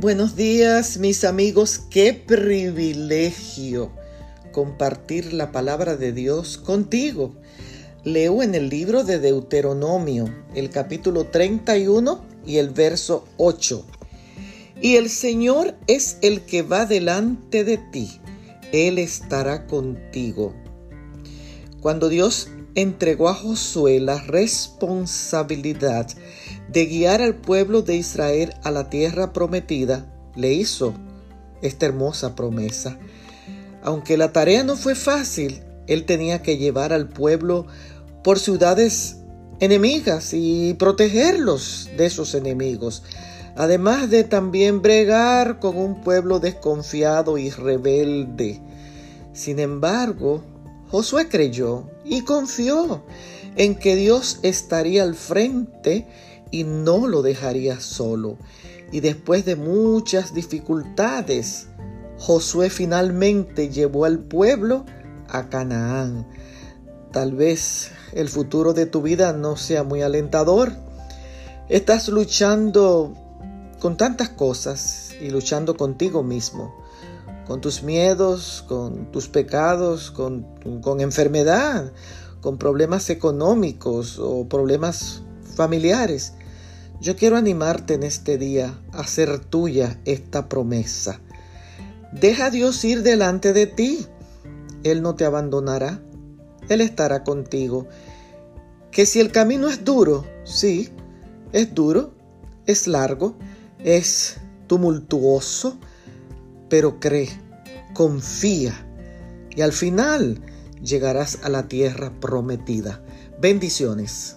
Buenos días mis amigos, qué privilegio compartir la palabra de Dios contigo. Leo en el libro de Deuteronomio, el capítulo 31 y el verso 8. Y el Señor es el que va delante de ti, Él estará contigo. Cuando Dios entregó a Josué la responsabilidad de guiar al pueblo de Israel a la tierra prometida, le hizo esta hermosa promesa. Aunque la tarea no fue fácil, él tenía que llevar al pueblo por ciudades enemigas y protegerlos de esos enemigos, además de también bregar con un pueblo desconfiado y rebelde. Sin embargo, Josué creyó y confió en que Dios estaría al frente y no lo dejaría solo. Y después de muchas dificultades, Josué finalmente llevó al pueblo a Canaán. Tal vez el futuro de tu vida no sea muy alentador. Estás luchando con tantas cosas y luchando contigo mismo, con tus miedos, con tus pecados, con, enfermedad, con problemas económicos o problemas familiares. Yo quiero animarte en este día a hacer tuya esta promesa. Deja a Dios ir delante de ti. Él no te abandonará. Él estará contigo. Que si el camino es duro, sí, es duro, es largo, es tumultuoso, pero cree, confía y al final llegarás a la tierra prometida. Bendiciones.